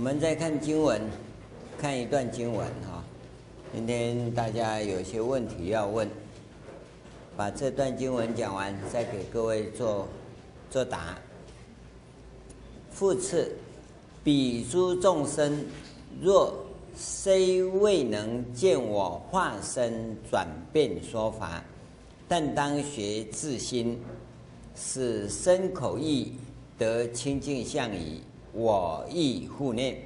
我们再看经文，看一段经文哈。今天大家有些问题要问，把这段经文讲完，再给各位做作答。复次，彼诸众生若虽未能见我化身转变说法，但当学自心，使身口意得清净相已。我亦护念，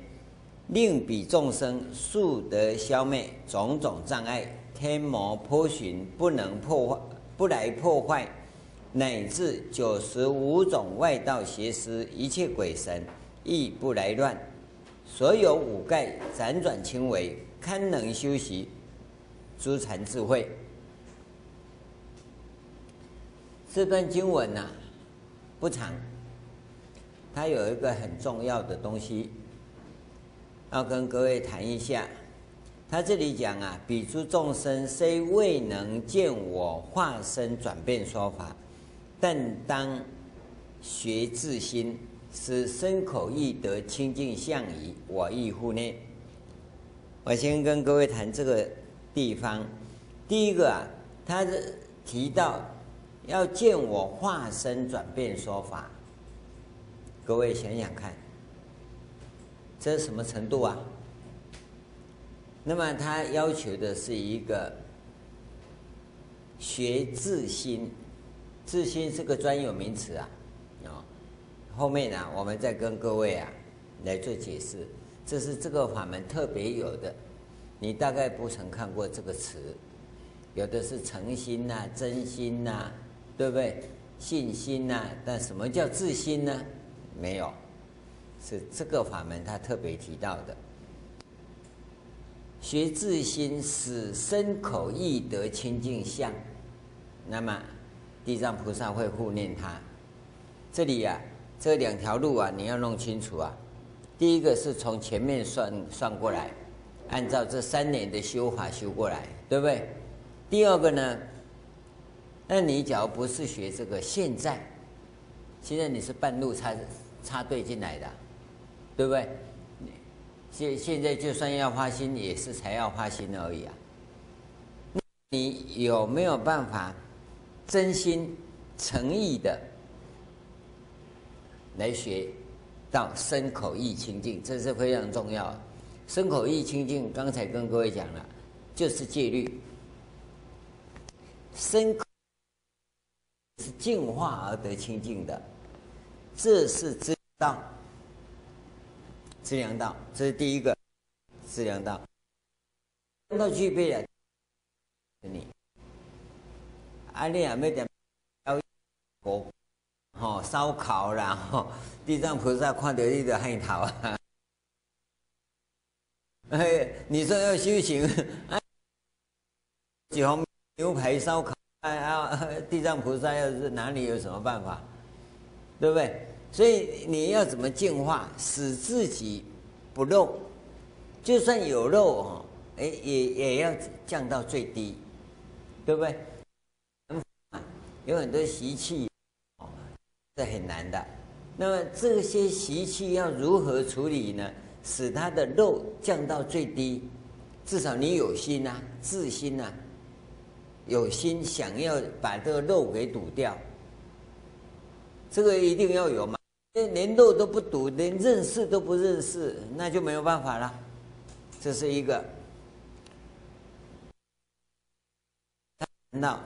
令彼众生速得消灭种种障碍，天魔波旬不能破坏，不来破坏，乃至九十五种外道邪师一切鬼神亦不来乱。所有五盖辗转轻微，堪能修习诸禅智慧。这段经文呐、不长。它有一个很重要的东西，要跟各位谈一下。他这里讲啊，彼诸众生虽未能见我化身转变说法，但当学自心，使身口意得清净相宜。我亦护念。我先跟各位谈这个地方。第一个啊，他是提到要见我化身转变说法。各位想想看，这是什么程度啊？那么他要求的是一个学自心，自心是个专有名词啊，啊，后面呢，我们再跟各位啊来做解释。这是这个法门特别有的，你大概不曾看过这个词，有的是诚心呐、真心呐，对不对？信心呐，但什么叫自心呢？没有，是这个法门他特别提到的。学自心，使身口意得清净相，那么地藏菩萨会护念他。这里呀、啊，这两条路啊，你要弄清楚啊。第一个是从前面算算过来，按照这三年的修法修过来，对不对？第二个呢，那你假如不是学这个，现在，现在你是半路差。插队进来的，对不对？现现在就算要发心，也是才要发心而已啊。你有没有办法真心诚意的来学到身口意清净？这是非常重要。身口意清净，刚才跟各位讲了，就是戒律。身口是净化而得清净的。这是真道，资粮道，这是第一个资粮道。到具备了，你阿丽亚没点火，吼烧烤然后地藏菩萨看到你就害怕啊！哎，你说要修行，几红牛排烧烤，哎啊，地藏菩萨要是哪里有什么办法？对不对？所以你要怎么净化，使自己不漏？就算有漏哈，哎，也也要降到最低，对不对？有很多习气，是很难的。那么这些习气要如何处理呢？使它的漏降到最低，至少你有心呐、自心呐、有心想要把这个漏给堵掉。这个一定要有嘛？连路都不堵，连认识都不认识，那就没有办法了。这是一个。谈到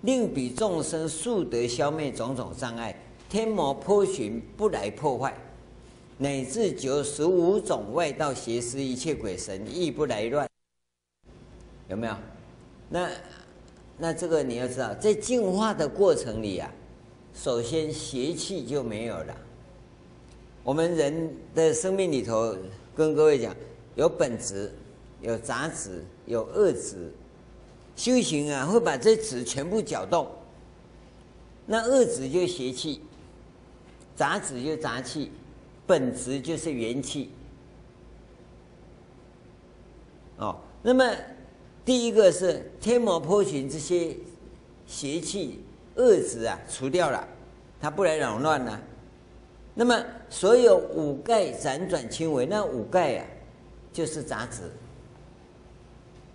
令彼众生速得消灭种种障碍，天魔波旬不来破坏，乃至九十五种外道邪师一切鬼神亦不来乱。有没有？那那这个你要知道，在净化的过程里、啊。首先，邪气就没有了。我们人的生命里头，跟各位讲，有本质，有杂质，有恶质。修行啊，会把这质全部搅动。那恶质就邪气，杂质就杂气，本质就是元气。哦，那么第一个是天魔波旬这些邪气。恶质啊，除掉了，他不来扰乱了，那么所有五盖辗转轻微，那五盖啊，就是杂质，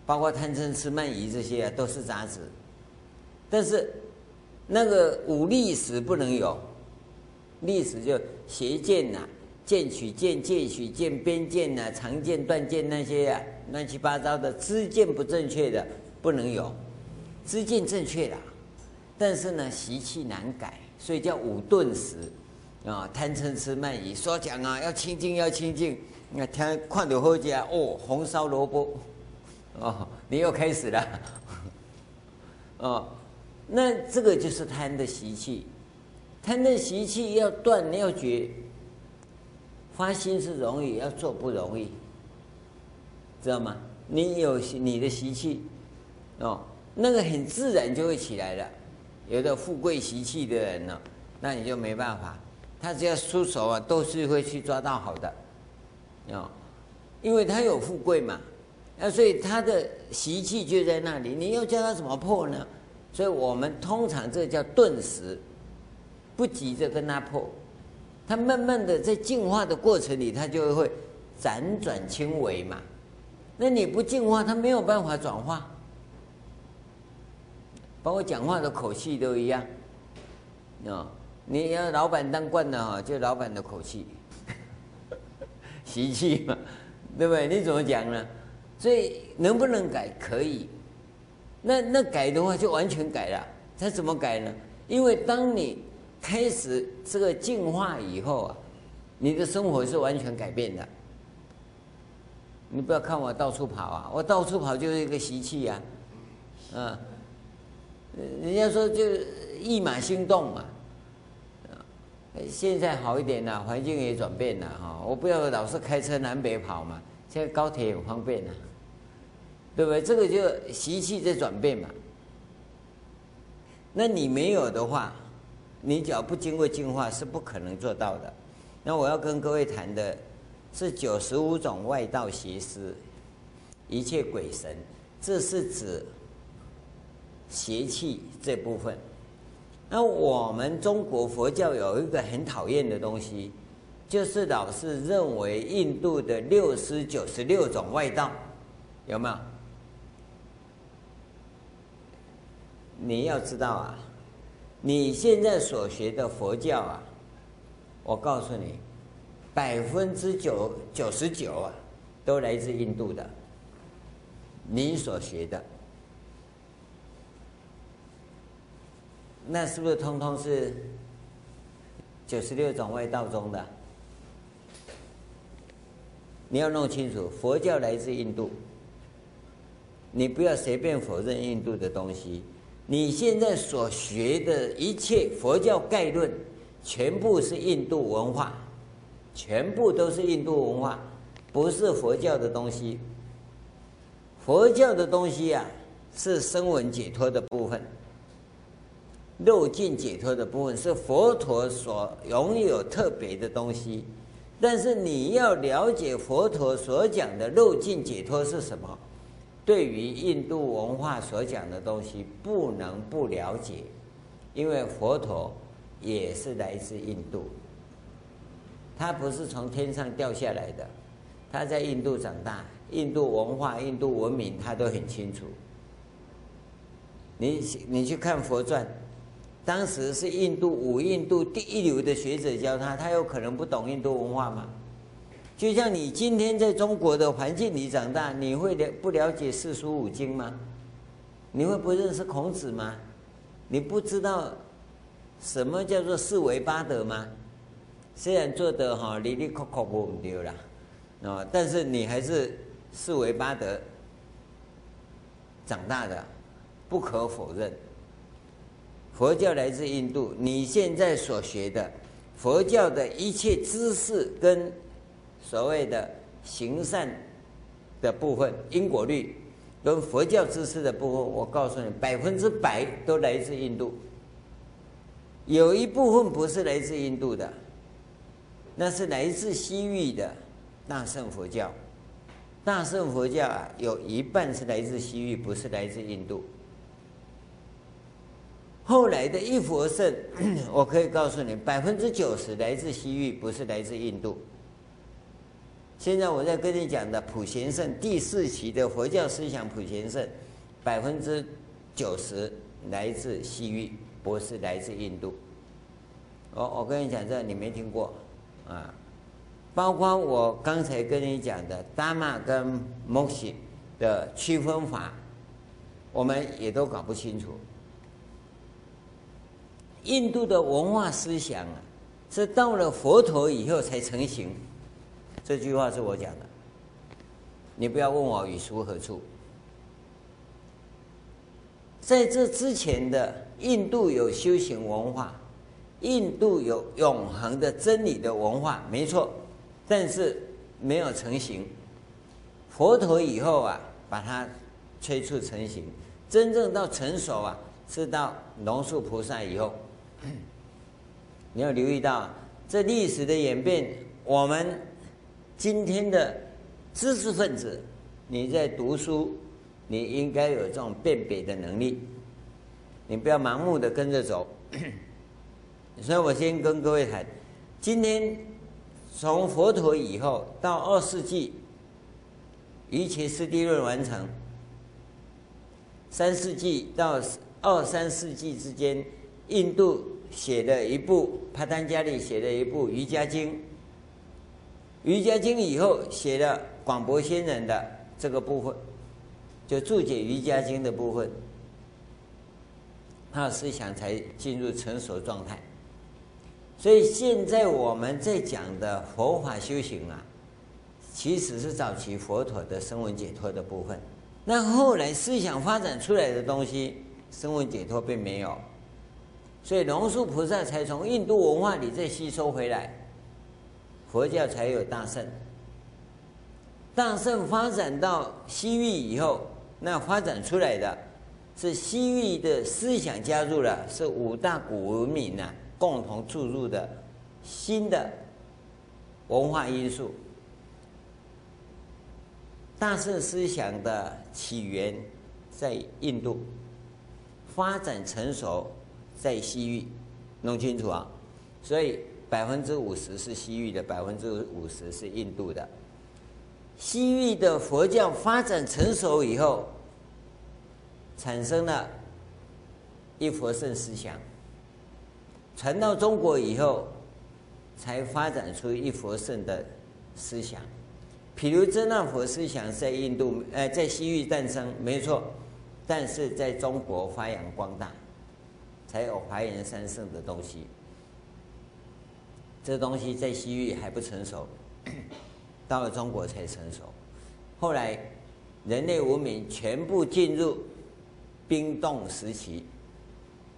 包括贪嗔痴慢疑这些啊，都是杂质。但是那个五利使不能有，利使就邪见呐、见取见、戒取见、边见呐、啊、常见、断见那些啊，乱七八糟的知见不正确的不能有，知见正确的，但是呢习气难改，所以叫五钝使。啊，贪嗔痴慢疑，说讲啊，要清净，要清净。你看，天看到好家哦，红烧萝卜，哦，你又开始了，哦，那这个就是贪的习气，贪的习气要断，你要绝，发心是容易，要做不容易，知道吗？你有你的习气，哦，那个很自然就会起来了。有的富贵习气的人呢，那你就没办法。他只要出手啊，都是会去抓到好的，啊，因为他有富贵嘛，啊，所以他的习气就在那里。你要叫他怎么破呢？所以我们通常这叫顿时，不急着跟他破，他慢慢的在进化的过程里，他就会辗转轻微嘛。那你不进化，他没有办法转化，包括讲话的口气都一样，啊。你要老板当惯了哈，就老板的口气、习气嘛，对不对？你怎么讲呢？所以能不能改？可以。那那改的话，就完全改了。他怎么改呢？因为当你开始这个进化以后啊，你的生活是完全改变的。你不要看我到处跑啊，我到处跑就是一个习气呀，啊，人家说就一马心动嘛。现在好一点了，环境也转变了哈。我不要老是开车南北跑嘛，现在高铁也方便了，对不对？这个就习气在转变嘛。那你没有的话，你只要不经过净化是不可能做到的。那我要跟各位谈的是九十五种外道邪师，一切鬼神，这是指邪气这部分。那我们中国佛教有一个很讨厌的东西，就是老是认为印度的六师九十六种外道，有没有？你要知道啊，你现在所学的佛教啊，我告诉你，百分之九九十九啊，都来自印度的，你所学的。那是不是通通是九十六种味道中的？你要弄清楚，佛教来自印度，你不要随便否认印度的东西。你现在所学的一切佛教概论，全部是印度文化，全部都是印度文化，不是佛教的东西。佛教的东西啊，是声闻解脱的肉。尽解脱的部分是佛陀所拥有特别的东西，但是你要了解佛陀所讲的肉尽解脱是什么，对于印度文化所讲的东西不能不了解，因为佛陀也是来自印度，他不是从天上掉下来的，他在印度长大，印度文化、印度文明他都很清楚。你你去看佛传。当时是印度五印度第一流的学者教他，他有可能不懂印度文化吗？就像你今天在中国的环境里长大，你会了不了解四书五经吗？你会不认识孔子吗？你不知道什么叫做四维八德吗？虽然做得哈哩哩抠抠不丢啦啊，但是你还是四维八德长大的，不可否认。佛教来自印度，你现在所学的佛教的一切知识跟所谓的行善的部分、因果律跟佛教知识的部分，我告诉你，百分之百都来自印度。有一部分不是来自印度的，那是来自西域的大乘佛教。大乘佛教啊，有一半是来自西域，不是来自印度。后来的一佛圣，我可以告诉你，百分之九十来自西域，不是来自印度。现在我在跟你讲的普贤圣第四期的佛教思想普贤圣，百分之九十来自西域，不是来自印度。我我跟你讲这你没听过啊？包括我刚才跟你讲的达玛跟摩西的区分法，我们也都搞不清楚。印度的文化思想啊，是到了佛陀以后才成型。这句话是我讲的，你不要问我语出何处。在这之前的印度有修行文化，印度有永恒的真理的文化，没错，但是没有成型。佛陀以后啊，把它催促成型，真正到成熟啊，是到龙树菩萨以后。你要留意到，这历史的演变，我们今天的知识分子，你在读书，你应该有这种辨别的能力，你不要盲目的跟着走。所以我先跟各位谈，今天从佛陀以后到二世纪，瑜伽师地论完成，三世纪到二三世纪之间。印度写了一部，帕丹加利写了一部《瑜伽经》。《瑜伽经》以后写了广博仙人的这个部分，就注解《瑜伽经》的部分，他的思想才进入成熟状态。所以现在我们在讲的佛法修行啊，其实是早期佛陀的声闻解脱的部分。那后来思想发展出来的东西，声闻解脱并没有。所以龙树菩萨才从印度文化里再吸收回来，佛教才有大乘。大乘发展到西域以后，那发展出来的是西域的思想加入了，是五大古文明呐共同注入的新的文化因素。大乘思想的起源在印度，发展成熟。在西域，弄清楚啊！所以百分之五十是西域的，百分之五十是印度的。西域的佛教发展成熟以后，产生了一佛圣思想，传到中国以后，才发展出一佛圣的思想。譬如真那佛思想在印度，呃，在西域诞生，没错，但是在中国发扬光大。才有华严三圣的东西，这东西在西域还不成熟，到了中国才成熟。后来人类文明全部进入冰冻时期，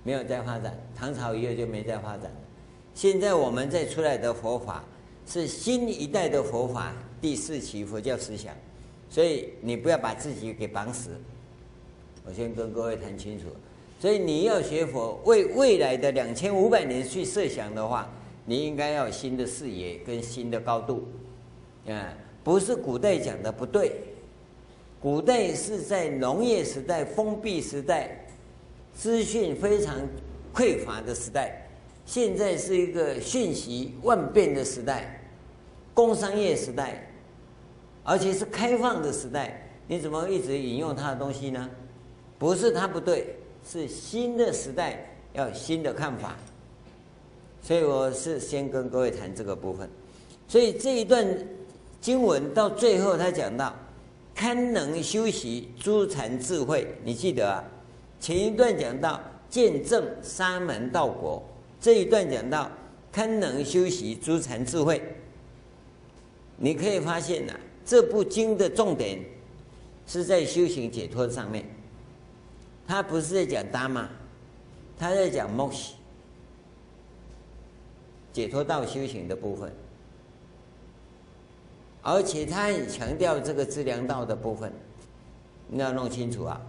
没有再发展。唐朝以后就没再发展了。现在我们再出来的佛法是新一代的佛法，第四期佛教思想，所以你不要把自己给绑死。我先跟各位谈清楚。所以你要学佛，为未来的两千五百年去设想的话，你应该要有新的视野跟新的高度，啊，不是古代讲的不对，古代是在农业时代、封闭时代，资讯非常匮乏的时代，现在是一个讯息万变的时代，工商业时代，而且是开放的时代，你怎么一直引用他的东西呢？不是他不对。是新的时代，要新的看法，所以我是先跟各位谈这个部分。所以这一段经文到最后，他讲到堪能修习诸禅智慧，你记得啊？前一段讲到见证沙门道果，这一段讲到堪能修习诸禅智慧。你可以发现呐、这部经的重点是在修行解脱上面。他不是在讲达玛，他在讲摩西解脱道修行的部分，而且他很强调这个资粮道的部分，你要弄清楚啊。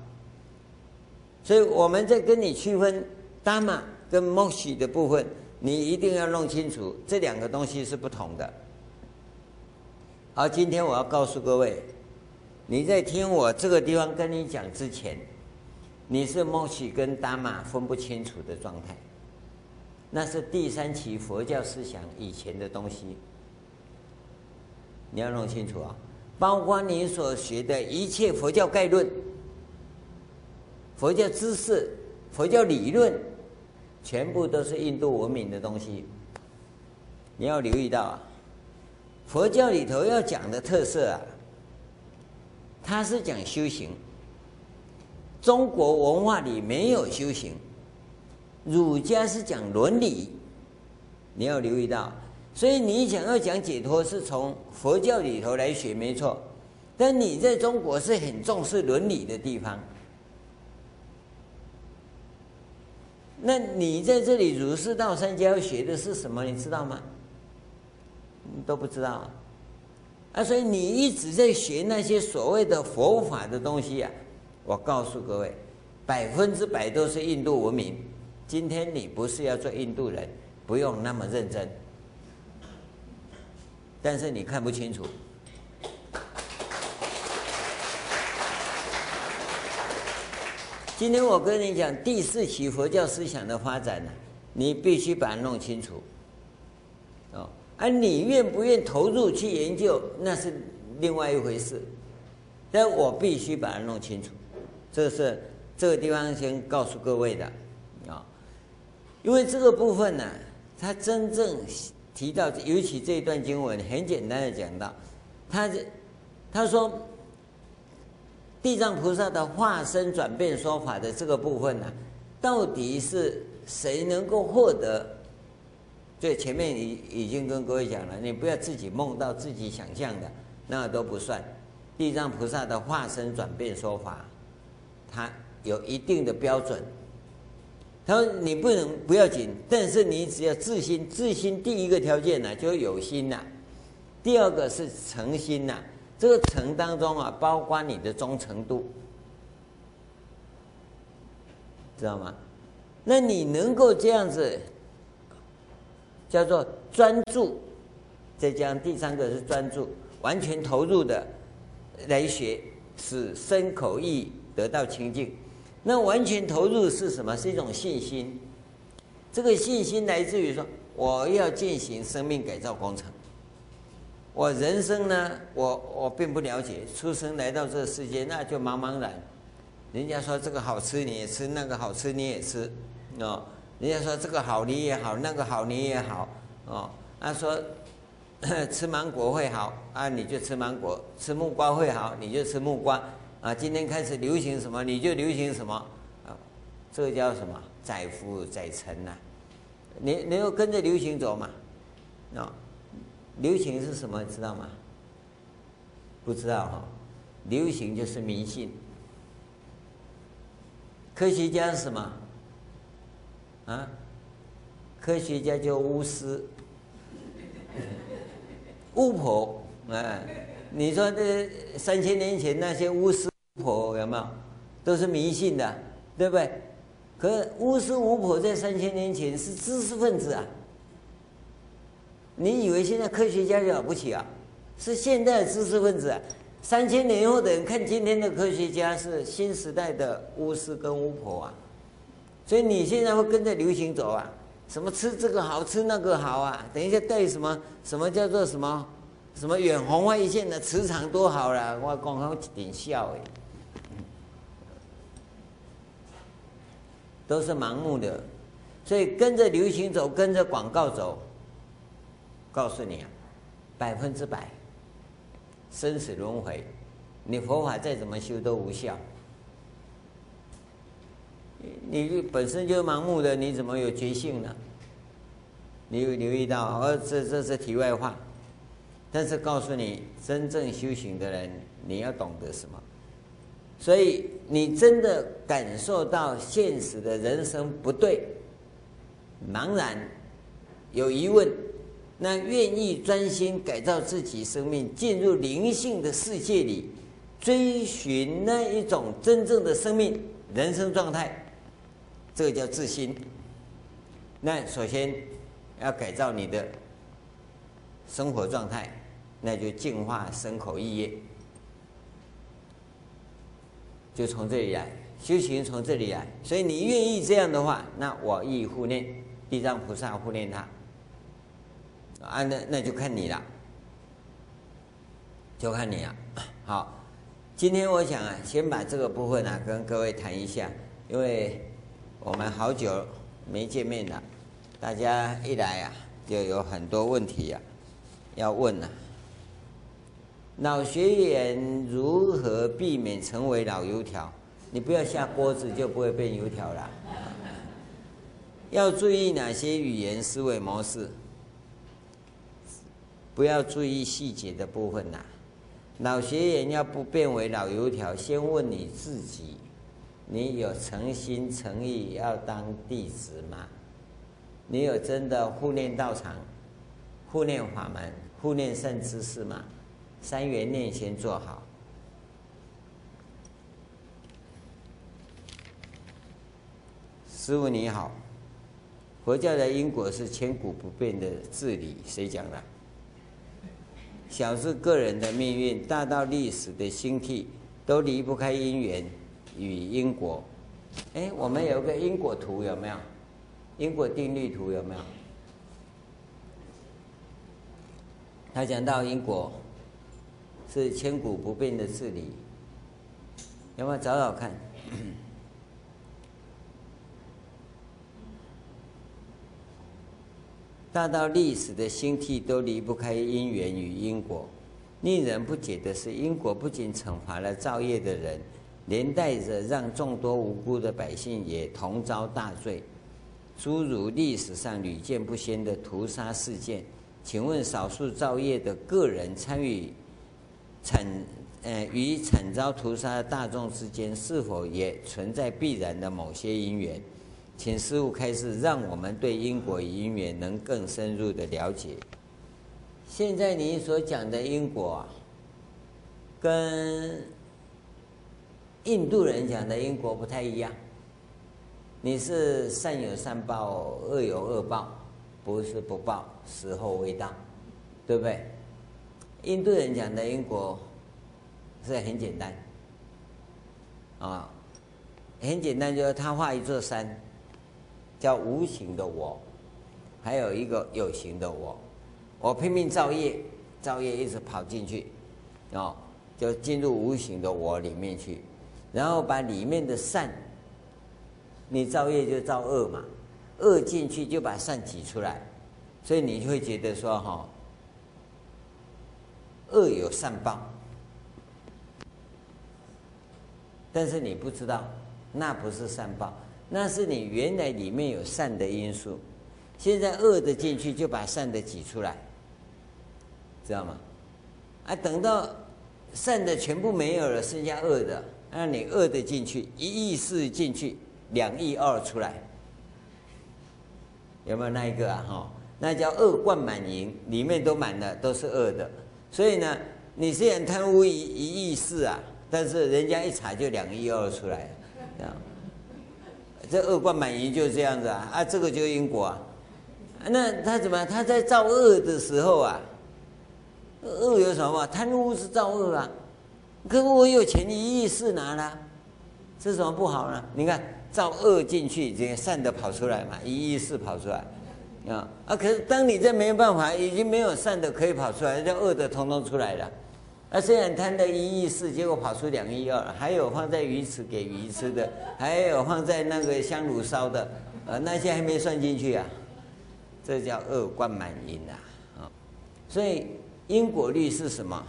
所以我们在跟你区分达玛跟摩西的部分，你一定要弄清楚这两个东西是不同的。而今天我要告诉各位，你在听我这个地方跟你讲之前。你是摩奇跟达玛分不清楚的状态，那是第三期佛教思想以前的东西，你要弄清楚啊！包括你所学的一切佛教概论、佛教知识、佛教理论，全部都是印度文明的东西。你要留意到啊，佛教里头要讲的特色啊，它是讲修行。中国文化里没有修行，儒家是讲伦理，你要留意到。所以你想要讲解脱，是从佛教里头来学，没错。但你在中国是很重视伦理的地方，那你在这里儒释道三家要学的是什么？你知道吗？都不知道啊！啊，所以你一直在学那些所谓的佛法的东西啊。我告诉各位，百分之百都是印度文明。今天你不是要做印度人，不用那么认真。但是你看不清楚。今天我跟你讲第四期佛教思想的发展呢，你必须把它弄清楚。哦，而你愿不愿投入去研究，那是另外一回事。但我必须把它弄清楚。这是这个地方先告诉各位的，啊，因为这个部分呢，他真正提到，尤其这一段经文，很简单的讲到，他他说，地藏菩萨的化身转变说法的这个部分呢，到底是谁能够获得？对，前面已已经跟各位讲了，你不要自己梦到自己想象的，那都不算。地藏菩萨的化身转变说法。他有一定的标准，他说你不能不要紧，但是你只要自心，自心第一个条件呢，就有心呐，第二个是诚心呐，这个诚当中啊，包括你的忠诚度，知道吗？那你能够这样子，叫做专注，再加上第三个是专注，完全投入的来学，使身口意。得到清净，那完全投入是什么？是一种信心。这个信心来自于说，我要进行生命改造工程。我人生呢，我我并不了解，出生来到这个世界，那就茫茫然。人家说这个好吃你也吃，那个好吃你也吃，哦。人家说这个好你也好，那个好你也好，哦。他说 吃芒果会好啊，你就吃芒果；吃木瓜会好，你就吃木瓜。啊，今天开始流行什么，你就流行什么，啊，这个叫什么？载浮载沉呐，你你要跟着流行走嘛？啊，流行是什么？知道吗？不知道哈，流行就是迷信。科学家是什么？啊，科学家叫巫师，巫婆，啊，你说这三千年前那些巫师。婆有没有？都是迷信的，对不对？可巫师巫婆在三千年前是知识分子啊！你以为现在科学家了不起啊？是现代知识分子啊！三千年后的人看今天的科学家是新时代的巫师跟巫婆啊！所以你现在会跟着流行走啊？什么吃这个好吃那个好啊？等一下带什么什么叫做什么什么远红外线的磁场多好了？我刚刚一点笑哎。都是盲目的，所以跟着流行走，跟着广告走。告诉你啊，百分之百生死轮回，你佛法再怎么修都无效。你本身就盲目的，你怎么有觉性呢？你有留意到？哦这这是题外话，但是告诉你，真正修行的人，你要懂得什么？所以你真的感受到现实的人生不对，茫然，有疑问，那愿意专心改造自己生命，进入灵性的世界里，追寻那一种真正的生命人生状态，这个叫自心。那首先要改造你的生活状态，那就净化身口意业。就从这里来，修行从这里来。所以你愿意这样的话，那我亦护念地藏菩萨护念他。啊，那那就看你了，就看你了。好，今天我想啊，先把这个部分啊跟各位谈一下，因为我们好久没见面了，大家一来啊，就有很多问题呀、啊，要问了、老学员如何避免成为老油条？你不要下锅子，就不会变油条了。要注意哪些语言思维模式？不要注意细节的部分呐。老学员要不变为老油条，先问你自己：你有诚心诚意要当弟子吗？你有真的护念道场、护念法门、护念善知识吗？三元念先做好。师傅你好，佛教的因果是千古不变的治理，谁讲的？小至个人的命运，大到历史的兴替，都离不开因缘与因果。哎，我们有个因果图有没有？因果定律图有没有？他讲到因果。是千古不变的至理，要不要找找看？大到历史的兴替都离不开因缘与因果。令人不解的是，因果不仅惩罚了造业的人，连带着让众多无辜的百姓也同遭大罪。诸如历史上屡见不鲜的屠杀事件，请问少数造业的个人参与？惨，呃，与惨遭屠杀的大众之间，是否也存在必然的某些因缘？请师父开示，让我们对因果因缘能更深入的了解。现在你所讲的因果啊，跟印度人讲的因果不太一样。你是善有善报，恶有恶报，不是不报，时候未到，对不对？印度人讲的因果是很简单，啊，很简单，就是他画一座山，叫无形的我，还有一个有形的我，我拼命造业，造业一直跑进去，哦，就进入无形的我里面去，然后把里面的善，你造业就造恶嘛，恶进去就把善挤出来，所以你会觉得说哈。恶有善报，但是你不知道，那不是善报，那是你原来里面有善的因素，现在恶的进去就把善的挤出来，知道吗？啊，等到善的全部没有了，剩下恶的，让你恶的进去，一亿四进去，两亿二出来，有没有那一个啊？哈，那叫恶贯满盈，里面都满了，都是恶的。所以呢，你虽然贪污一一亿四啊，但是人家一查就两亿二出来，这样，这恶贯满盈就是这样子啊啊，这个就因果啊。那他怎么？他在造恶的时候啊，恶有什么？贪污是造恶啊。可是我有钱一亿四拿了，这什么不好呢？你看造恶进去，这个善的跑出来嘛，一亿四跑出来。啊啊！可是当你这没有办法，已经没有善的可以跑出来，叫恶的统统出来了。啊，虽然贪的一亿四，结果跑出两亿二，还有放在鱼池给鱼吃的，还有放在那个香炉烧的，呃，那些还没算进去啊。这叫恶贯满盈啊！啊，所以因果律是什么？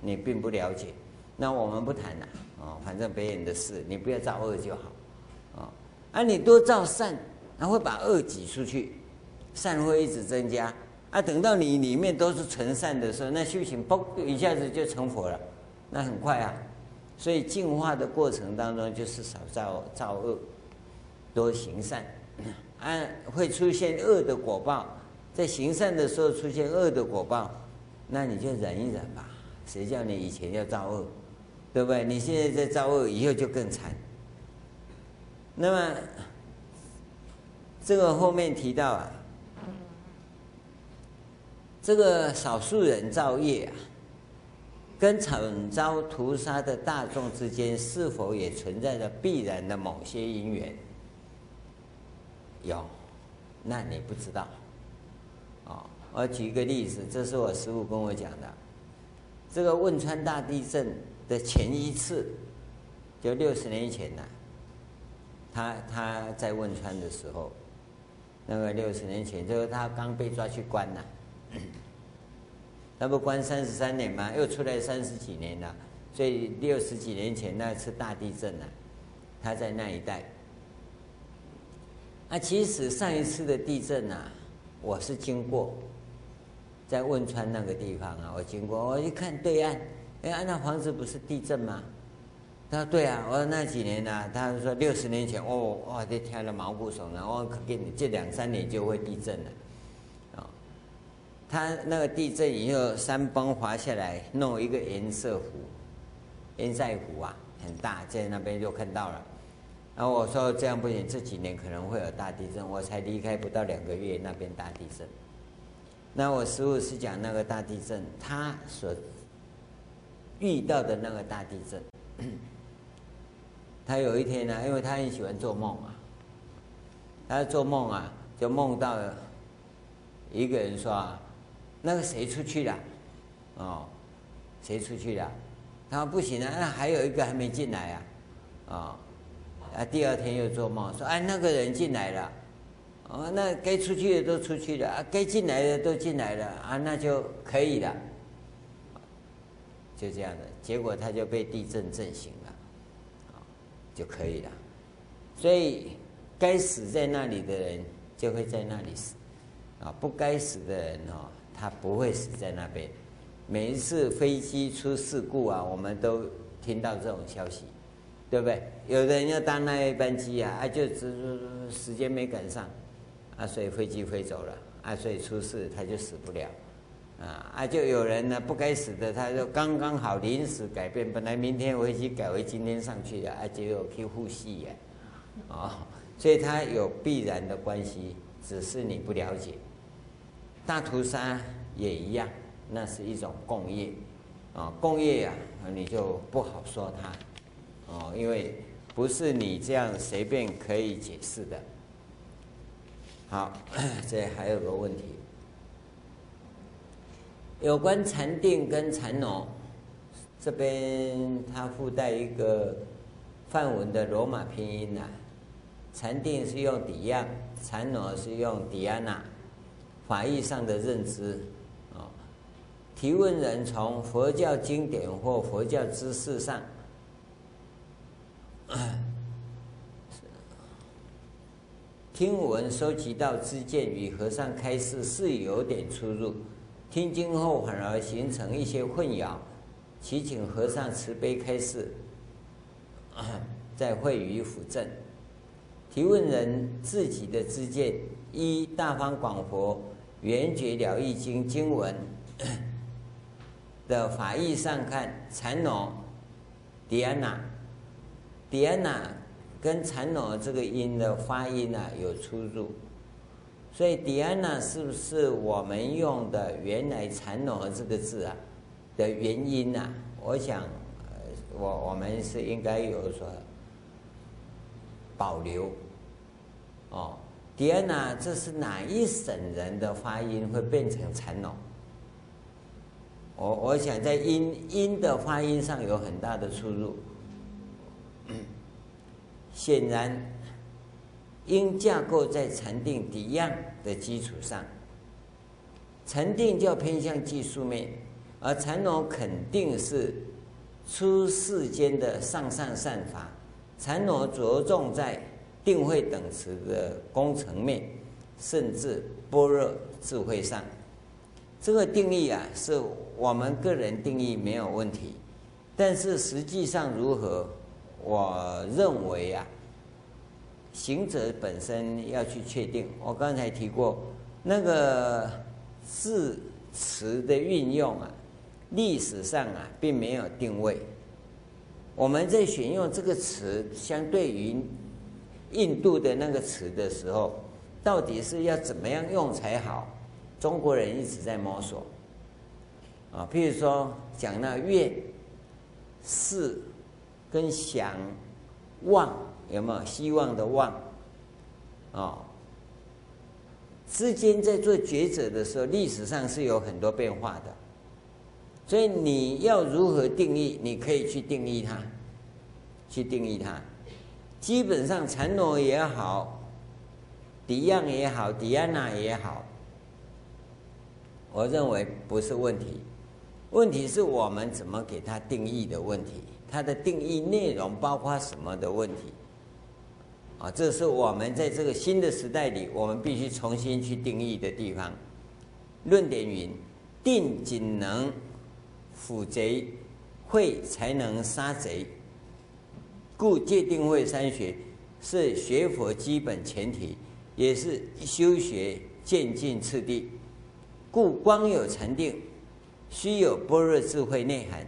你并不了解，那我们不谈了啊，反正别人的事，你不要造恶就好。啊，啊，你多造善，然后会把恶挤出去。善会一直增加啊，等到你里面都是纯善的时候，那修行嘣一下子就成佛了，那很快啊。所以净化的过程当中，就是少造造恶，多行善，啊，会出现恶的果报，在行善的时候出现恶的果报，那你就忍一忍吧。谁叫你以前要造恶，对不对？你现在在造恶，以后就更惨。那么这个后面提到啊。这个少数人造业啊，跟惨遭屠杀的大众之间，是否也存在着必然的某些因缘？有，那你不知道。哦，我举一个例子，这是我师父跟我讲的。这个汶川大地震的前一次，就六十年前呐，他他在汶川的时候，那个六十年前，就是他刚被抓去关呐。他不关三十三年吗？又出来三十几年了，所以六十几年前那次大地震呢，他在那一带。啊，其实上一次的地震啊，我是经过，在汶川那个地方啊，我经过，我一看对岸，哎，那房子不是地震吗？他说对啊，我说那几年呢、他说六十年前，哦，哇，这听了毛骨悚然，我给你这两三年就会地震了。他那个地震以后，山崩滑下来，弄一个颜色湖，堰塞湖啊，很大，在那边就看到了。然后我说这样不行，这几年可能会有大地震。我才离开不到两个月，那边大地震。那我师傅是讲那个大地震，他所遇到的那个大地震，他有一天呢，因为他很喜欢做梦啊，他做梦啊，就梦到了一个人说啊。那个谁出去了？哦，谁出去了？他说不行啊，那还有一个还没进来啊，啊、哦，啊，第二天又做梦说，哎，那个人进来了，哦，那该出去的都出去了，啊，该进来的都进来了，啊，那就可以了，就这样的，结果他就被地震震醒了，啊，就可以了，所以该死在那里的人就会在那里死，啊，不该死的人哦。他不会死在那边。每一次飞机出事故啊，我们都听到这种消息，对不对？有的人要搭那一班机啊，啊，就只时间没赶上，啊，所以飞机飞走了，啊，所以出事他就死不了，啊，啊，就有人呢不该死的，他就刚刚好临时改变，本来明天飞机改为今天上去的，啊，结果可以呼吸呀，哦，所以他有必然的关系，只是你不了解。大屠杀也一样，那是一种共业，啊，共业呀，你就不好说它，哦，因为不是你这样随便可以解释的。好，这还有个问题，有关禅定跟禅挪，这边它附带一个梵文的罗马拼音呐，禅定是用底样，禅挪是用底亚娜。法义上的认知，啊，提问人从佛教经典或佛教知识上，听闻收集到知见与和尚开示是有点出入，听经后反而形成一些混淆，祈请和尚慈悲开示，再会予辅正。提问人自己的知见一大方广佛。圆觉了义经经文 的法义上看，禅挪、迪安娜、迪安娜跟禅挪这个音的发音啊有出入，所以迪安娜是不是我们用的原来禅挪这个字啊的原因呢、我想，我我们是应该有所保留，哦。第二呢，这是哪一省人的发音会变成禅农？我我想在音音的发音上有很大的出入。显然，音架构在禅定底样的基础上，禅定较偏向技术面，而禅农肯定是出世间的上上善法。禅农着重在。定慧等词的工程面，甚至般若智慧上，这个定义啊，是我们个人定义没有问题，但是实际上如何，我认为啊，行者本身要去确定。我刚才提过，那个字词的运用啊，历史上啊，并没有定位。我们在选用这个词，相对于。印度的那个词的时候，到底是要怎么样用才好？中国人一直在摸索。啊，譬如说讲那愿、是跟想、望，有没有希望的望？啊，之间在做抉择的时候，历史上是有很多变化的。所以你要如何定义？你可以去定义它，去定义它。基本上，禅罗也好，迪样也好，迪安娜也好，我认为不是问题。问题是我们怎么给它定义的问题。它的定义内容包括什么的问题？啊，这是我们在这个新的时代里，我们必须重新去定义的地方。论点云：定仅能。辅贼，会才能杀贼，故戒定慧三学是学佛基本前提，也是修学渐进次第。故光有禅定，须有般若智慧内涵，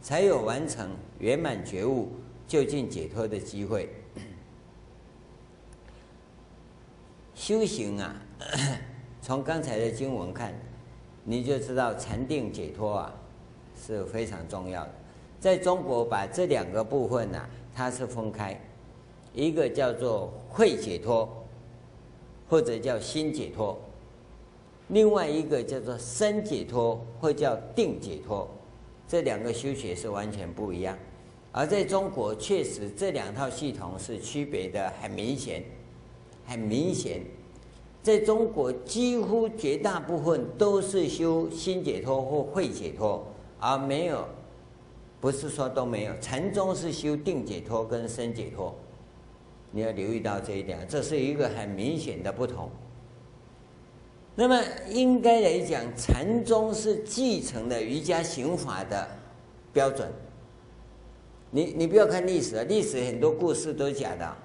才有完成圆满觉悟、究竟解脱的机会。修行啊，从刚才的经文看，你就知道禅定解脱啊。是非常重要的，在中国把这两个部分呢、啊，它是分开，一个叫做慧解脱，或者叫心解脱，另外一个叫做身解脱，或叫定解脱，这两个修学是完全不一样。而在中国，确实这两套系统是区别的很明显，很明显，在中国几乎绝大部分都是修心解脱或慧解脱。而没有，不是说都没有。禅宗是修定解脱跟身解脱，你要留意到这一点，这是一个很明显的不同。那么应该来讲，禅宗是继承了瑜伽行法的标准。你你不要看历史啊，历史很多故事都是假的。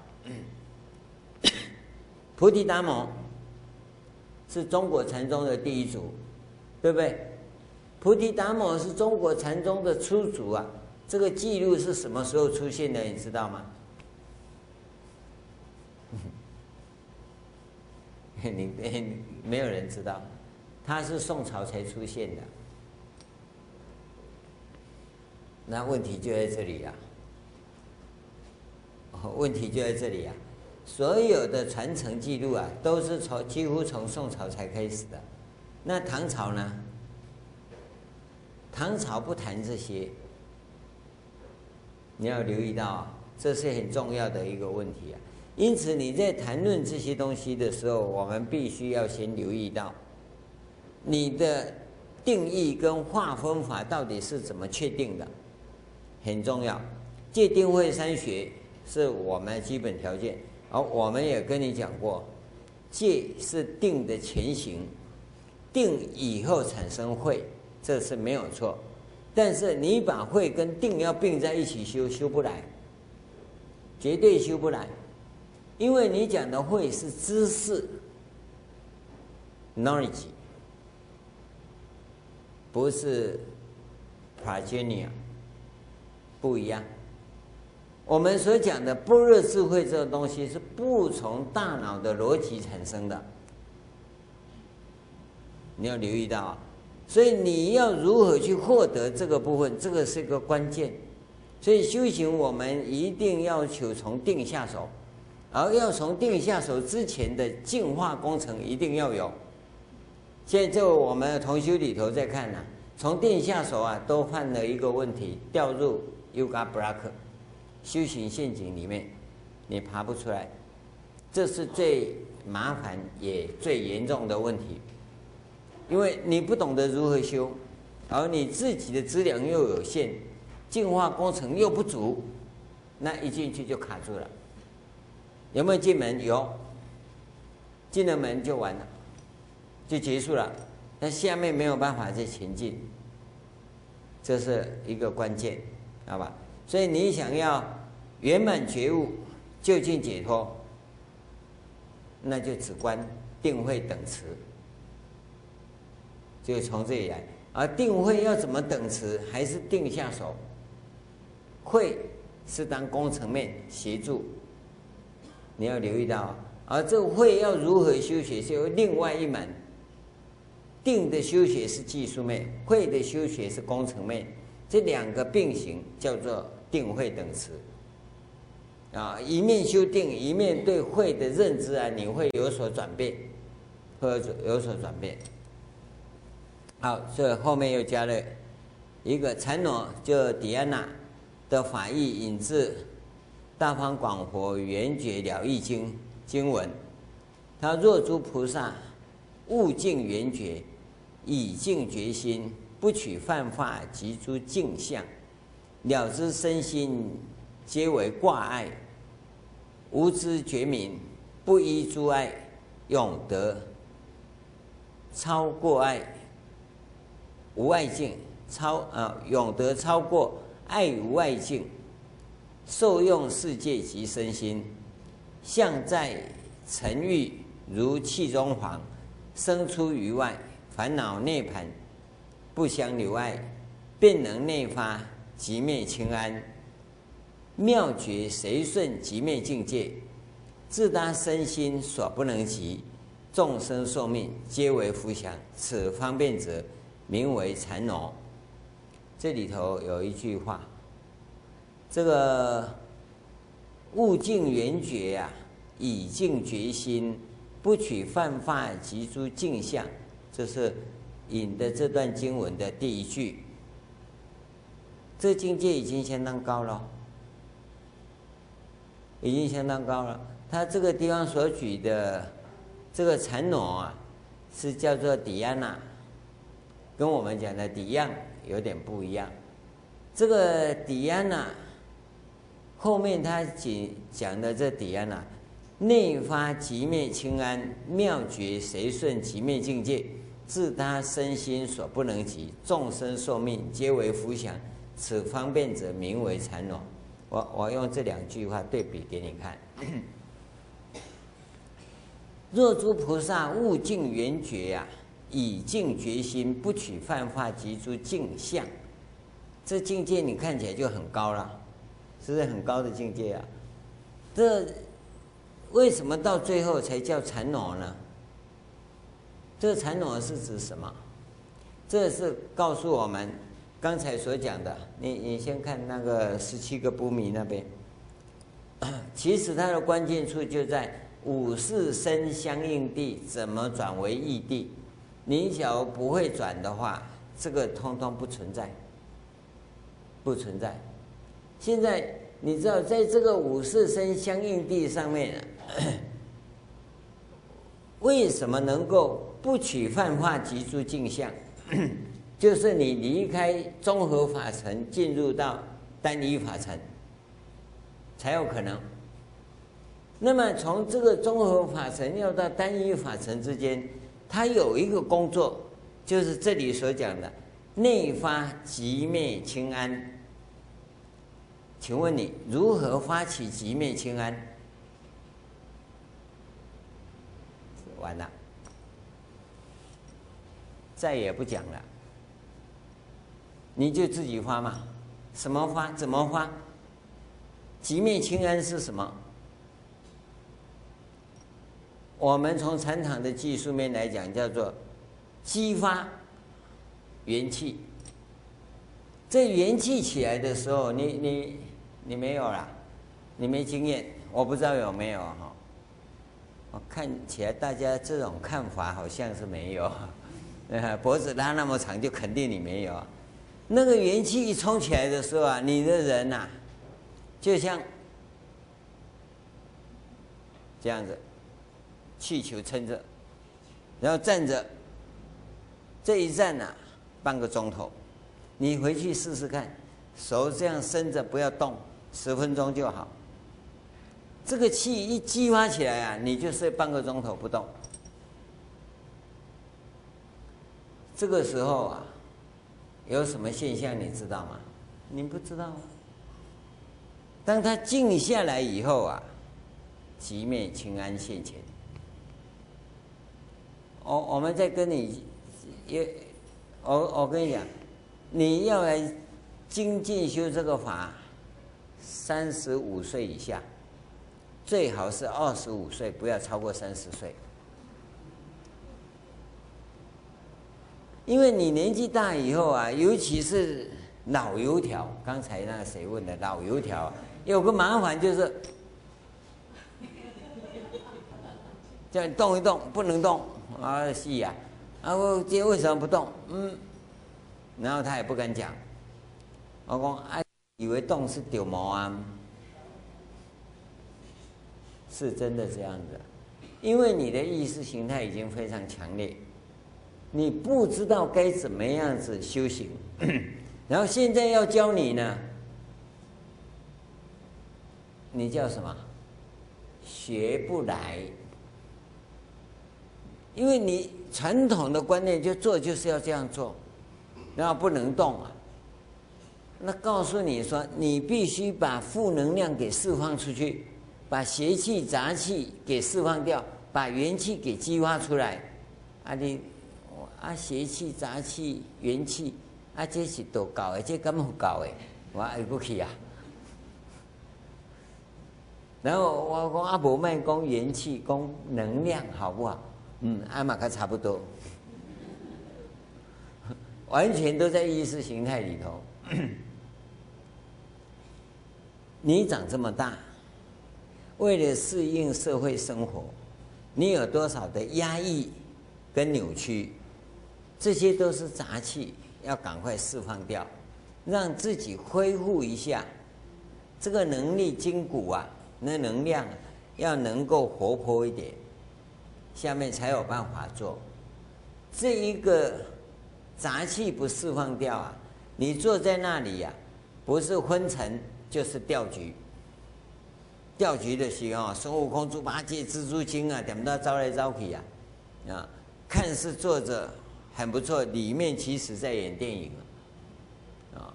菩提达摩是中国禅宗的第一祖，对不对？菩提达摩是中国禅宗的初祖啊，这个记录是什么时候出现的？你知道吗？你没有人知道，他是宋朝才出现的。那问题就在这里啊！问题就在这里啊！所有的传承记录啊，都是从几乎从宋朝才开始的。那唐朝呢？唐朝不谈这些，你要留意到，这是很重要的一个问题啊。因此你在谈论这些东西的时候，我们必须要先留意到，你的定义跟划分法到底是怎么确定的，很重要。戒定慧三学是我们基本条件，而我们也跟你讲过，戒是定的前行，定以后产生慧。这是没有错，但是你把慧跟定要并在一起修，修不来，绝对修不来，因为你讲的慧是知识，knowledge，不是 prajna，不一样。我们所讲的般若智慧这个东西是不从大脑的逻辑产生的，你要留意到。所以你要如何去获得这个部分，这个是一个关键。所以修行我们一定要求从定下手，而要从定下手之前的净化工程一定要有。现在就我们同修里头在看呢、从定下手啊，都犯了一个问题，掉入 Yoga Block 修行陷阱里面，你爬不出来，这是最麻烦也最严重的问题。因为你不懂得如何修，而你自己的资粮又有限，净化工程又不足，那一进去就卡住了。有没有进门？有，进了门就完了，就结束了。那下面没有办法再前进，这是一个关键，好吧？所以你想要圆满觉悟、究竟解脱，那就只观定慧等持。就从这里来，而定慧要怎么等持，还是定下手？慧是当工程面协助，你要留意到。而这个慧要如何修学，是有另外一门，定的修学是技术面，慧的修学是工程面，这两个并行叫做定慧等持。啊，一面修定，一面对慧的认知啊，你会有所转变，会有所转变。好，所以后面又加了一个禅诺，就迪安娜的法义引自《大方广佛圆觉了义经》经文。他若诸菩萨悟净圆觉，以净觉心，不取幻法及诸境相，了知身心皆为挂碍。无知觉明，不依诸碍，永得超过爱，无外境超啊，永得超过爱无外境，受用世界及身心，相在尘欲如气中黄，生出于外，烦恼内盘不相留碍，便能内发即灭清安。妙觉随顺即灭境界，自他身心所不能及，众生寿命皆为福享。此方便者，名为禅农。这里头有一句话，这个悟净圆觉啊，以净觉心，不取幻法及诸境相，这是引的这段经文的第一句。这境界已经相当高了。已经相当高了。他这个地方所举的这个禅农啊，是叫做底安那，跟我们讲的底样有点不一样。这个底安那后面他讲讲的这底安那，内发即灭清安，妙觉随顺即灭境界，自他身心所不能及，众生寿命皆为福享。此方便者，名为禅那。我我用这两句话对比给你看。若诸菩萨悟净圆觉呀，以静觉心，不取幻法及诸境相，这境界你看起来就很高了，是不是很高的境界啊？这为什么到最后才叫禅那呢？这禅那是指什么？这是告诉我们。刚才所讲的，你你先看那个十七个不迷那边，其实它的关键处就在五事身相应地怎么转为异地。你假如不会转的话，这个通通不存在，不存在。现在你知道，在这个五识身相应地上面，为什么能够不取幻化及诸境相？就是你离开综合法尘，进入到单一法尘，才有可能。那么从这个综合法尘要到单一法尘之间，他有一个工作，就是这里所讲的内发即灭清安。请问你如何发起即灭清安？完了，再也不讲了。你就自己发嘛，什么发？怎么发？即灭清安是什么？我们从禅堂的技术面来讲，叫做激发元气。这元气起来的时候，你你你没有了，你没经验，我不知道有没有哈。我看起来大家这种看法好像是没有，脖子拉那么长，就肯定你没有。那个元气一冲起来的时候啊，你的人呐、就像这样子，气球撑着，然后站着，这一站呐、啊，半个钟头，你回去试试看，手这样伸着不要动，十分钟就好。这个气一激发起来啊，你就睡半个钟头不动。这个时候啊。有什么现象你知道吗？你不知道？当他静下来以后啊，即灭清安现前。我我们在跟你，也我我跟你讲，你要来精进修这个法，三十五岁以下，最好是二十五岁，不要超过三十岁。因为你年纪大以后啊，尤其是老油条，刚才那个谁问的老油条，有个麻烦就是，叫你动一动，不能动啊，是呀，啊，我今天为什么不动？嗯，然后他也不敢讲，我讲哎，以为动是丢毛啊，是真的这样子，因为你的意识形态已经非常强烈。你不知道该怎么样子修行，然后现在要教你呢，你叫什么？学不来，因为你传统的观念就做就是要这样做，然后不能动啊。那告诉你说，你必须把负能量给释放出去，把邪气杂气给释放掉，把元气给激发出来，啊你。啊，邪气、杂气、元气，啊，这是都搞的，这根本不搞的，我爱不起啊。然后我讲阿伯卖讲元气，讲能量，好不好？嗯，阿玛克差不多，完全都在意识形态里头。你长这么大，为了适应社会生活，你有多少的压抑跟扭曲？这些都是杂气，要赶快释放掉，让自己恢复一下这个能力筋骨啊，那能量要能够活泼一点，下面才有办法做。这一个杂气不释放掉啊，你坐在那里呀、不是昏沉就是掉局。掉局的时候，孙悟空、猪八戒、蜘蛛精啊，点到招来招去呀，啊，看似坐着。很不错，里面其实在演电影啊！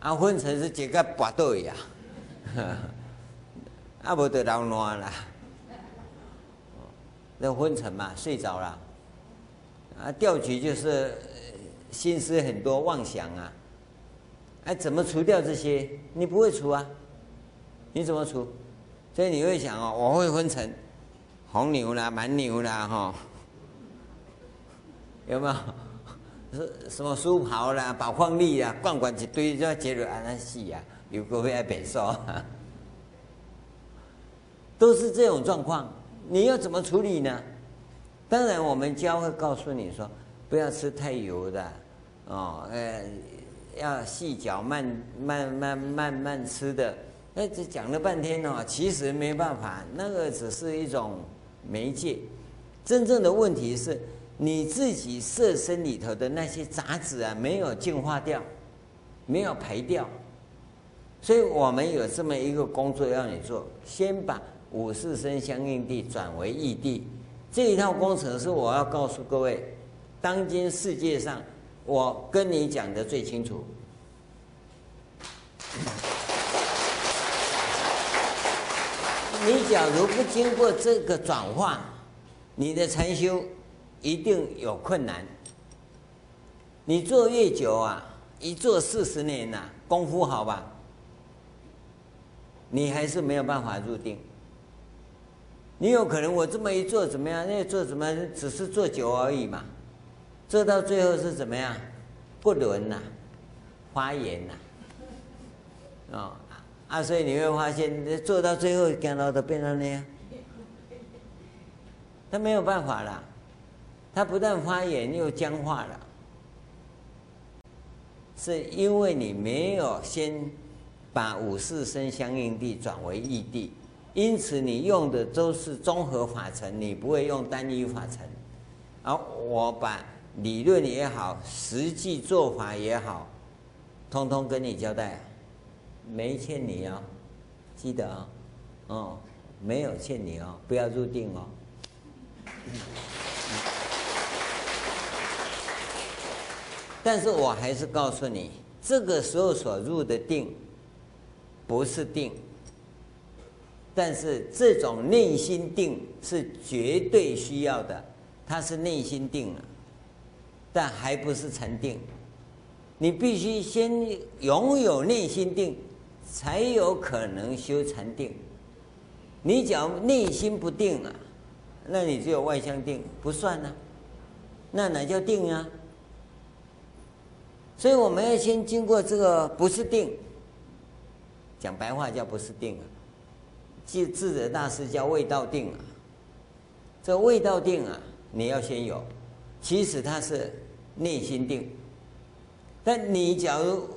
啊，昏沉是这个拔豆呀，啊，不得老乱了。那昏沉嘛，睡着了。啊，掉局就是心思很多，妄想啊。哎，怎么除掉这些？你不会除啊？你怎么除？所以你会想哦，我会昏沉，红牛啦，蛮牛啦，哈。有没有？是什么书袍啦、宝矿力啦，罐罐一堆，就要结论安那死呀？有个会爱变瘦，都是这种状况。你要怎么处理呢？当然，我们教会告诉你说，不要吃太油的，哦，呃，要细嚼慢慢慢慢慢吃的。哎，这讲了半天哦，其实没办法，那个只是一种媒介。真正的问题是。你自己色身里头的那些杂质啊，没有净化掉，没有排掉，所以我们有这么一个工作要你做：先把五识身相应地转为异地。这一套工程是我要告诉各位，当今世界上，我跟你讲的最清楚。你假如不经过这个转化，你的禅修。一定有困难。你做越久啊，一做四十年呐、功夫好吧，你还是没有办法入定。你有可能我这么一做怎么样？那做怎么只是做久而已嘛？做到最后是怎么样？不伦呐，发炎呐，啊啊！所以你会发现，做到最后，干到都变成那样，他没有办法了。他不但发炎又僵化了，是因为你没有先把五识身相应地转为异地，因此你用的都是综合法尘，你不会用单一法尘。而我把理论也好，实际做法也好，通通跟你交代，没欠你哦，记得啊，哦，没有欠你哦，不要入定哦。但是我还是告诉你，这个时候所入的定，不是定。但是这种内心定是绝对需要的，它是内心定了，但还不是禅定。你必须先拥有内心定，才有可能修禅定。你只要内心不定啊，那你只有外相定，不算啊。那哪叫定啊？所以我们要先经过这个不是定，讲白话叫不是定啊，智智者大师叫味道定啊。这味道定啊，你要先有，其实它是内心定。但你假如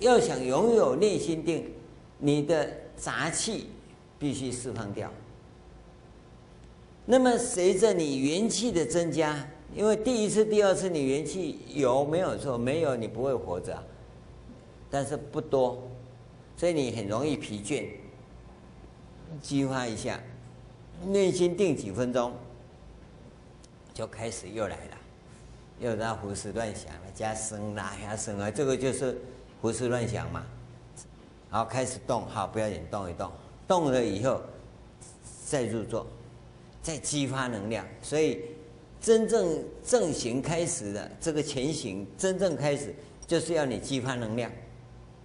要想拥有内心定，你的杂气必须释放掉。那么随着你元气的增加。因为第一次、第二次你元气有没有错？没有你不会活着，但是不多，所以你很容易疲倦。激发一下，内心定几分钟，就开始又来了，又在胡思乱想了，加生啦，加生啊，这个就是胡思乱想嘛。好，开始动，好，不要紧，动一动，动了以后再入座，再激发能量，所以。真正正行开始的这个前行，真正开始就是要你激发能量，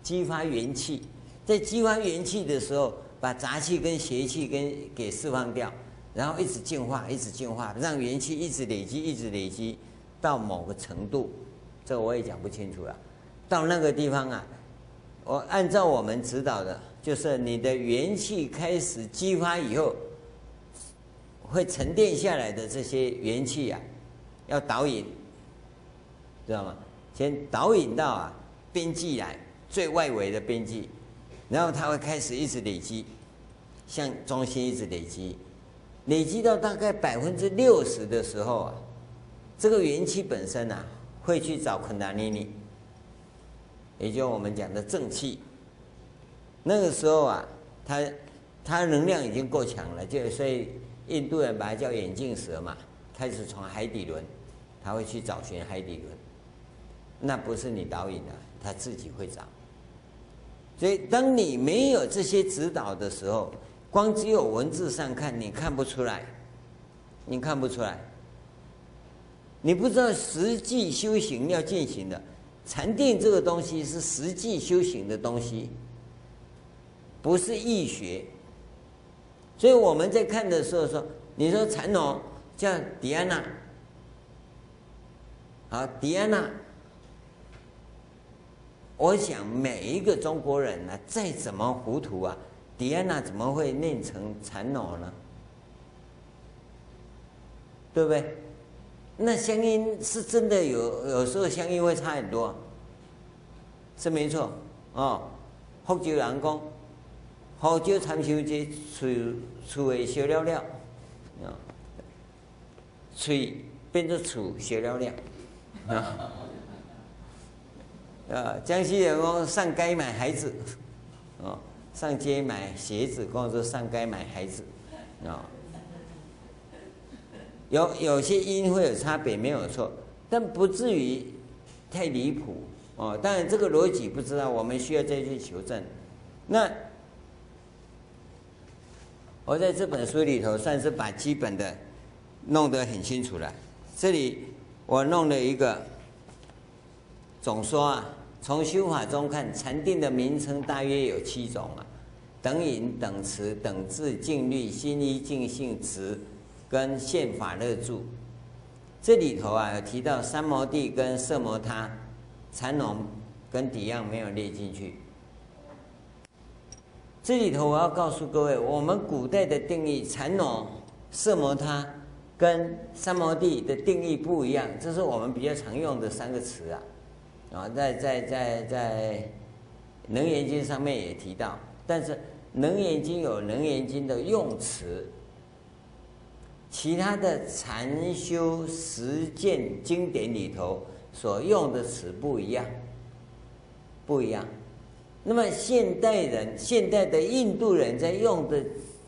激发元气。在激发元气的时候，把杂气跟邪气跟给释放掉，然后一直净化，一直净化，让元气一直累积，一直累积到某个程度。这我也讲不清楚了。到那个地方啊，我按照我们指导的，就是你的元气开始激发以后。会沉淀下来的这些元气啊，要导引，知道吗？先导引到啊边际来，最外围的边际，然后它会开始一直累积，向中心一直累积，累积到大概百分之六十的时候啊，这个元气本身啊会去找昆达尼尼，也就我们讲的正气。那个时候啊，它它能量已经够强了，就所以。印度人把它叫眼镜蛇嘛，开始从海底轮，他会去找寻海底轮，那不是你导引的，他自己会找。所以，当你没有这些指导的时候，光只有文字上看，你看不出来，你看不出来，你不知道实际修行要进行的禅定这个东西是实际修行的东西，不是易学。所以我们在看的时候说，你说禅农叫迪安娜，好，迪安娜，我想每一个中国人呢，再怎么糊涂啊，迪安娜怎么会念成禅脑呢？对不对？那乡音是真的有，有时候乡音会差很多，是没错哦。福州人讲。好酒参修节，厝厝诶烧了了，啊，嘴变作厝烧了了，啊，啊，江西人讲上街买孩子，哦，上街买鞋子，或者上街买孩子，哦，有有些音会有差别，没有错，但不至于太离谱，哦，当然这个逻辑不知道，我们需要再去求证，那。我在这本书里头算是把基本的弄得很清楚了。这里我弄了一个总说啊，从修法中看，禅定的名称大约有七种啊：等引、等持、等至、静虑、心一、净性、持跟现法乐住。这里头啊有提到三摩地跟色摩他，禅农跟底样没有列进去。这里头我要告诉各位，我们古代的定义，禅农、色摩他跟三摩地的定义不一样，这是我们比较常用的三个词啊。啊，在在在在《能源经》上面也提到，但是《能源经》有《能源经》的用词，其他的禅修实践经典里头所用的词不一样，不一样。那么现代人、现代的印度人在用的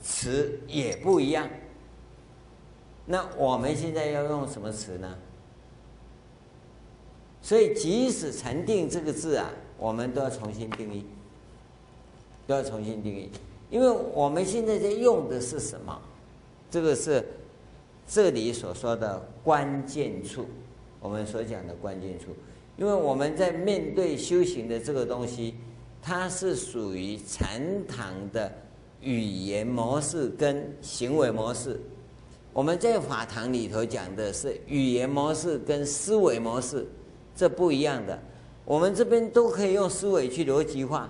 词也不一样。那我们现在要用什么词呢？所以，即使“禅定”这个字啊，我们都要重新定义，都要重新定义，因为我们现在在用的是什么？这个是这里所说的关键处，我们所讲的关键处，因为我们在面对修行的这个东西。它是属于禅堂的语言模式跟行为模式。我们在法堂里头讲的是语言模式跟思维模式，这不一样的。我们这边都可以用思维去逻辑化，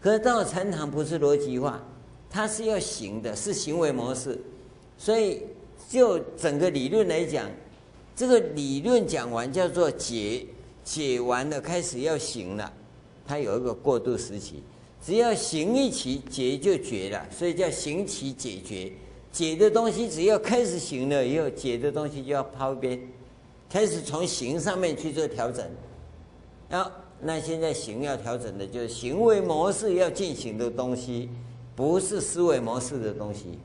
可是到禅堂不是逻辑化，它是要行的，是行为模式。所以就整个理论来讲，这个理论讲完叫做解，解完了开始要行了，它有一个过渡时期。只要行一期，解就绝了，所以叫行期解决。解的东西只要开始行了以后，解的东西就要抛边，开始从行上面去做调整。啊那现在行要调整的就是行为模式要进行的东西，不是思维模式的东西。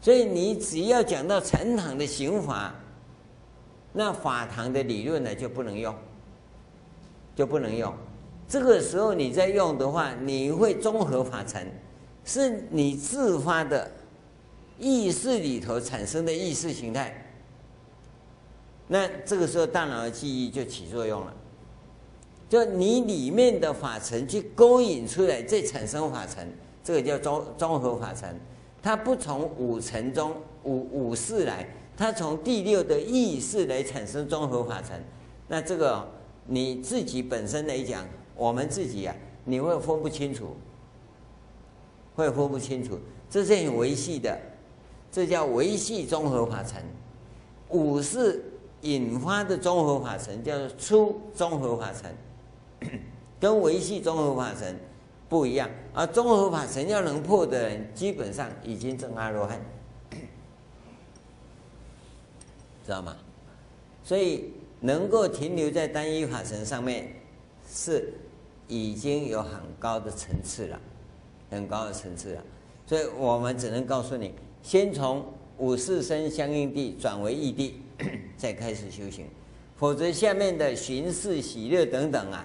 所以你只要讲到禅堂的行法，那法堂的理论呢就不能用，就不能用。这个时候你在用的话，你会综合法成，是你自发的意识里头产生的意识形态。那这个时候大脑的记忆就起作用了，就你里面的法成去勾引出来，再产生法成，这个叫综综合法成。它不从五层中五五识来，它从第六的意识来产生综合法成。那这个你自己本身来讲。我们自己、啊，你会分不清楚，会分不清楚，这是很维系的，这叫维系综合法成。五识引发的综合法成叫做初综合法成，跟维系综合法成不一样。而综合法成要能破的人，基本上已经证阿罗汉，知道吗？所以能够停留在单一法成上面是。已经有很高的层次了，很高的层次了，所以我们只能告诉你，先从五识生相应地转为异地，再开始修行，否则下面的寻事喜乐等等啊，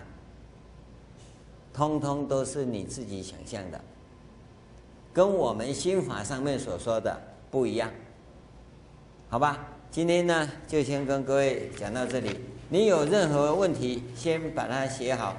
通通都是你自己想象的，跟我们心法上面所说的不一样，好吧？今天呢，就先跟各位讲到这里，你有任何问题，先把它写好。